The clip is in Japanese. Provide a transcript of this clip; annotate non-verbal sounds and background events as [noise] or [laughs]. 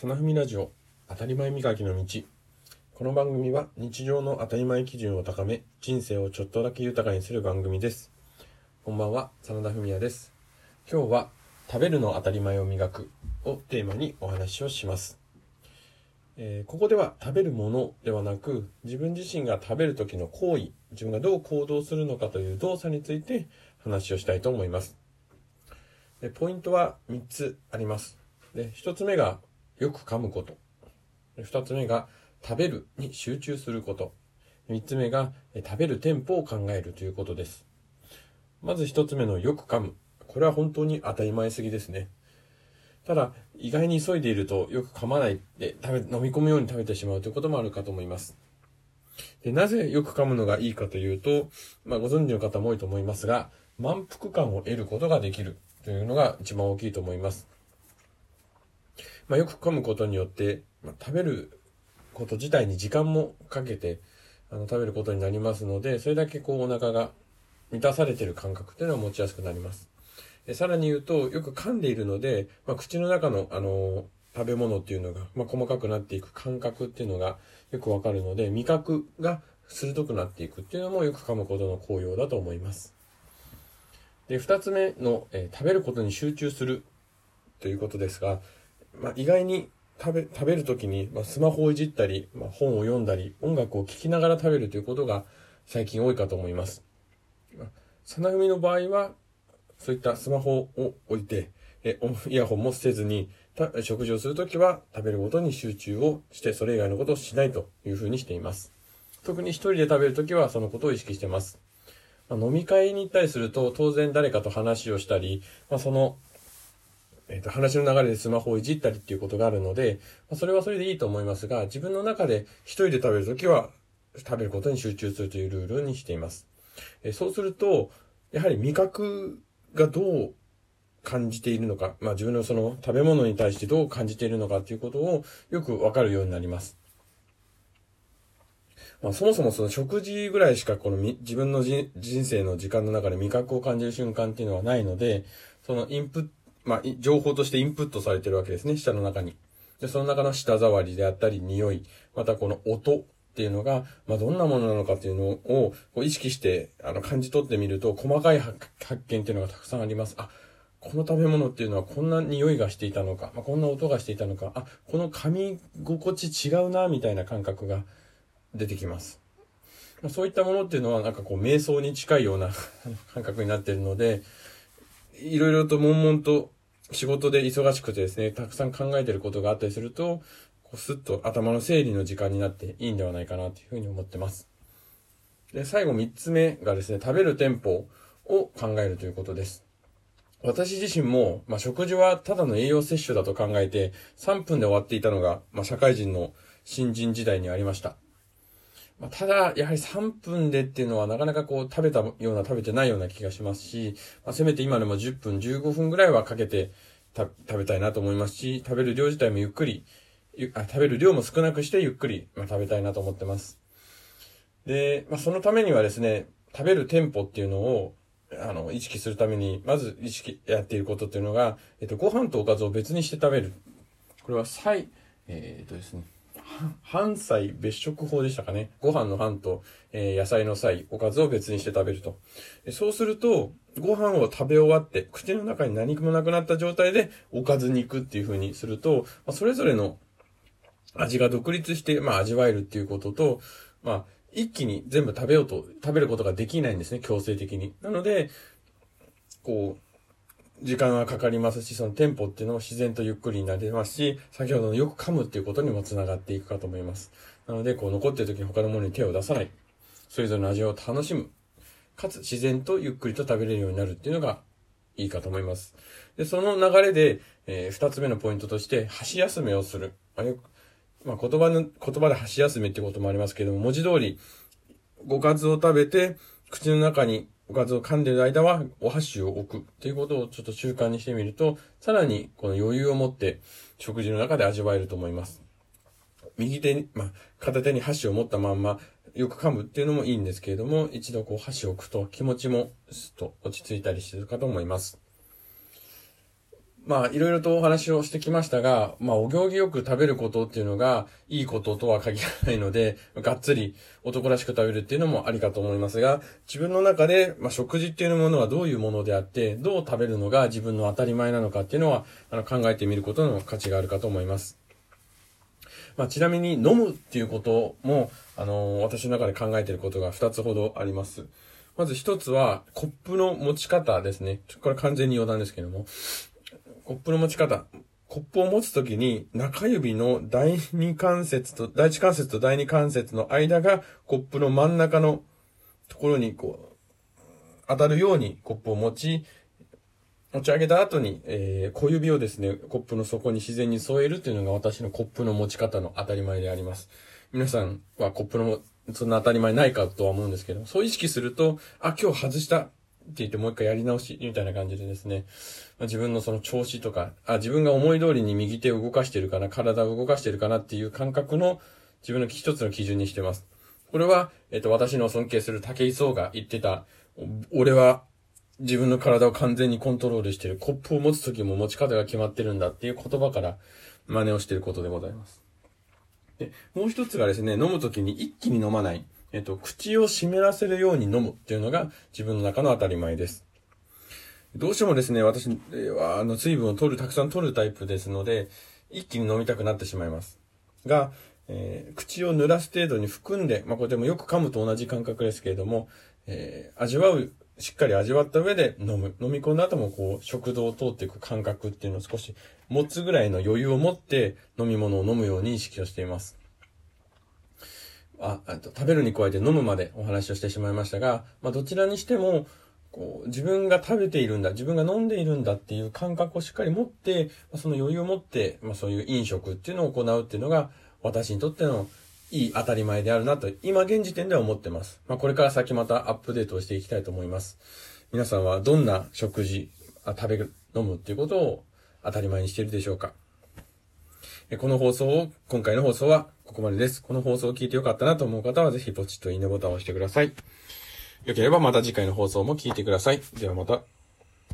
サナフミラジオ当たり前磨きの道。この番組は日常の当たり前基準を高め人生をちょっとだけ豊かにする番組です。こんばんは真田文也です。今日は食べるの当たり前を磨くをテーマにお話をします。えー、ここでは食べるものではなく自分自身が食べる時の行為自分がどう行動するのかという動作について話をしたいと思います。でポイントは3つあります。で1つ目がよく噛むこと。二つ目が食べるに集中すること。三つ目が食べるテンポを考えるということです。まず一つ目のよく噛む。これは本当に当たり前すぎですね。ただ、意外に急いでいるとよく噛まないで食べ、飲み込むように食べてしまうということもあるかと思います。でなぜよく噛むのがいいかというと、まあ、ご存知の方も多いと思いますが、満腹感を得ることができるというのが一番大きいと思います。まあ、よく噛むことによって、まあ、食べること自体に時間もかけてあの食べることになりますのでそれだけこうお腹が満たされてる感覚っていうのは持ちやすくなります。でさらに言うとよく噛んでいるので、まあ、口の中のあの食べ物っていうのが、まあ、細かくなっていく感覚っていうのがよくわかるので味覚が鋭くなっていくっていうのもよく噛むことの効用だと思います。で、二つ目の、えー、食べることに集中するということですが、まあ、意外に食べ、食べるときに、まあ、スマホをいじったり、まあ、本を読んだり、音楽を聴きながら食べるということが最近多いかと思います。まあ、さなふみの場合は、そういったスマホを置いて、えイヤホンも捨てずに、食事をするときは食べることに集中をして、それ以外のことをしないというふうにしています。特に一人で食べるときはそのことを意識してます。まあ、飲み会に行ったりすると、当然誰かと話をしたり、まあ、そのえっ、ー、と、話の流れでスマホをいじったりっていうことがあるので、まあ、それはそれでいいと思いますが、自分の中で一人で食べるときは、食べることに集中するというルールにしています。えー、そうすると、やはり味覚がどう感じているのか、まあ自分のその食べ物に対してどう感じているのかということをよくわかるようになります。まあそもそもその食事ぐらいしかこのみ自分の人生の時間の中で味覚を感じる瞬間っていうのはないので、そのインプッまあ、情報としてインプットされてるわけですね、舌の中に。で、その中の舌触りであったり、匂い、またこの音っていうのが、まあ、どんなものなのかっていうのをこう意識して、あの、感じ取ってみると、細かい発見っていうのがたくさんあります。あ、この食べ物っていうのはこんな匂いがしていたのか、まあ、こんな音がしていたのか、あ、この噛み心地違うな、みたいな感覚が出てきます。まあ、そういったものっていうのはなんかこう瞑想に近いような [laughs] 感覚になってるので、いろいろと悶々と仕事で忙しくてですね、たくさん考えてることがあったりすると、こうスッと頭の整理の時間になっていいんではないかなというふうに思ってます。で、最後3つ目がですね、食べるテンポを考えるということです。私自身も、まあ、食事はただの栄養摂取だと考えて、3分で終わっていたのが、まあ、社会人の新人時代にありました。まあ、ただ、やはり3分でっていうのはなかなかこう食べたような食べてないような気がしますし、まあ、せめて今でも10分、15分ぐらいはかけて食べたいなと思いますし、食べる量自体もゆっくり、あ食べる量も少なくしてゆっくり、まあ、食べたいなと思ってます。で、まあ、そのためにはですね、食べるテンポっていうのを、あの、意識するために、まず意識やっていることっていうのが、えっと、ご飯とおかずを別にして食べる。これは、菜、えー、っとですね、半菜別食法でしたかね。ご飯の飯と、えー、野菜の菜、おかずを別にして食べると。そうすると、ご飯を食べ終わって、口の中に何もなくなった状態で、おかずに行くっていう風にすると、まあ、それぞれの味が独立して、まあ、味わえるっていうことと、まあ、一気に全部食べようと、食べることができないんですね、強制的に。なので、こう、時間がかかりますし、そのテンポっていうのも自然とゆっくりになりますし、先ほどのよく噛むっていうことにも繋がっていくかと思います。なので、こう残ってる時に他のものに手を出さない。それぞれの味を楽しむ。かつ自然とゆっくりと食べれるようになるっていうのがいいかと思います。で、その流れで、えー、二つ目のポイントとして、箸休めをする。あよく、まあ、言葉の、言葉で箸休めってこともありますけども、文字通り、ごかずを食べて、口の中におかずを噛んでる間はお箸を置くっていうことをちょっと習慣にしてみると、さらにこの余裕を持って食事の中で味わえると思います。右手に、まあ、片手に箸を持ったまんま、よく噛むっていうのもいいんですけれども、一度こう箸を置くと気持ちもすっと落ち着いたりするかと思います。まあ、いろいろとお話をしてきましたが、まあ、お行儀よく食べることっていうのが、いいこととは限らないので、がっつり男らしく食べるっていうのもありかと思いますが、自分の中で、まあ、食事っていうものはどういうものであって、どう食べるのが自分の当たり前なのかっていうのは、あの、考えてみることの価値があるかと思います。まあ、ちなみに飲むっていうことも、あのー、私の中で考えていることが2つほどあります。まず1つは、コップの持ち方ですね。これ完全に余談ですけども。コップの持ち方。コップを持つときに、中指の第二関節と、第一関節と第二関節の間が、コップの真ん中のところに、こう、当たるようにコップを持ち、持ち上げた後に、えー、小指をですね、コップの底に自然に添えるっていうのが私のコップの持ち方の当たり前であります。皆さんはコップの、そんな当たり前ないかとは思うんですけど、そう意識すると、あ、今日外した。って言ってもう一回やり直しみたいな感じでですね、まあ、自分のその調子とか、あ、自分が思い通りに右手を動かしてるかな、体を動かしてるかなっていう感覚の自分の一つの基準にしてます。これは、えっと、私の尊敬する武井壮が言ってた、俺は自分の体を完全にコントロールしてる。コップを持つ時も持ち方が決まってるんだっていう言葉から真似をしてることでございます。で、もう一つがですね、飲む時に一気に飲まない。えっと、口を湿らせるように飲むっていうのが自分の中の当たり前です。どうしてもですね、私は、あの、水分を取る、たくさん取るタイプですので、一気に飲みたくなってしまいます。が、えー、口を濡らす程度に含んで、まあ、これでもよく噛むと同じ感覚ですけれども、えー、味わう、しっかり味わった上で飲む。飲み込んだ後もこう、食道を通っていく感覚っていうのを少し持つぐらいの余裕を持って飲み物を飲むように意識をしています。あ、あと食べるに加えて飲むまでお話をしてしまいましたが、まあ、どちらにしても、こう、自分が食べているんだ、自分が飲んでいるんだっていう感覚をしっかり持って、その余裕を持って、まあ、そういう飲食っていうのを行うっていうのが、私にとってのいい当たり前であるなと、今現時点では思ってます。まあ、これから先またアップデートをしていきたいと思います。皆さんはどんな食事、あ食べる、飲むっていうことを当たり前にしているでしょうかこの放送を、今回の放送はここまでです。この放送を聞いてよかったなと思う方は、ぜひポチッといいねボタンを押してください。よければまた次回の放送も聞いてください。ではまた。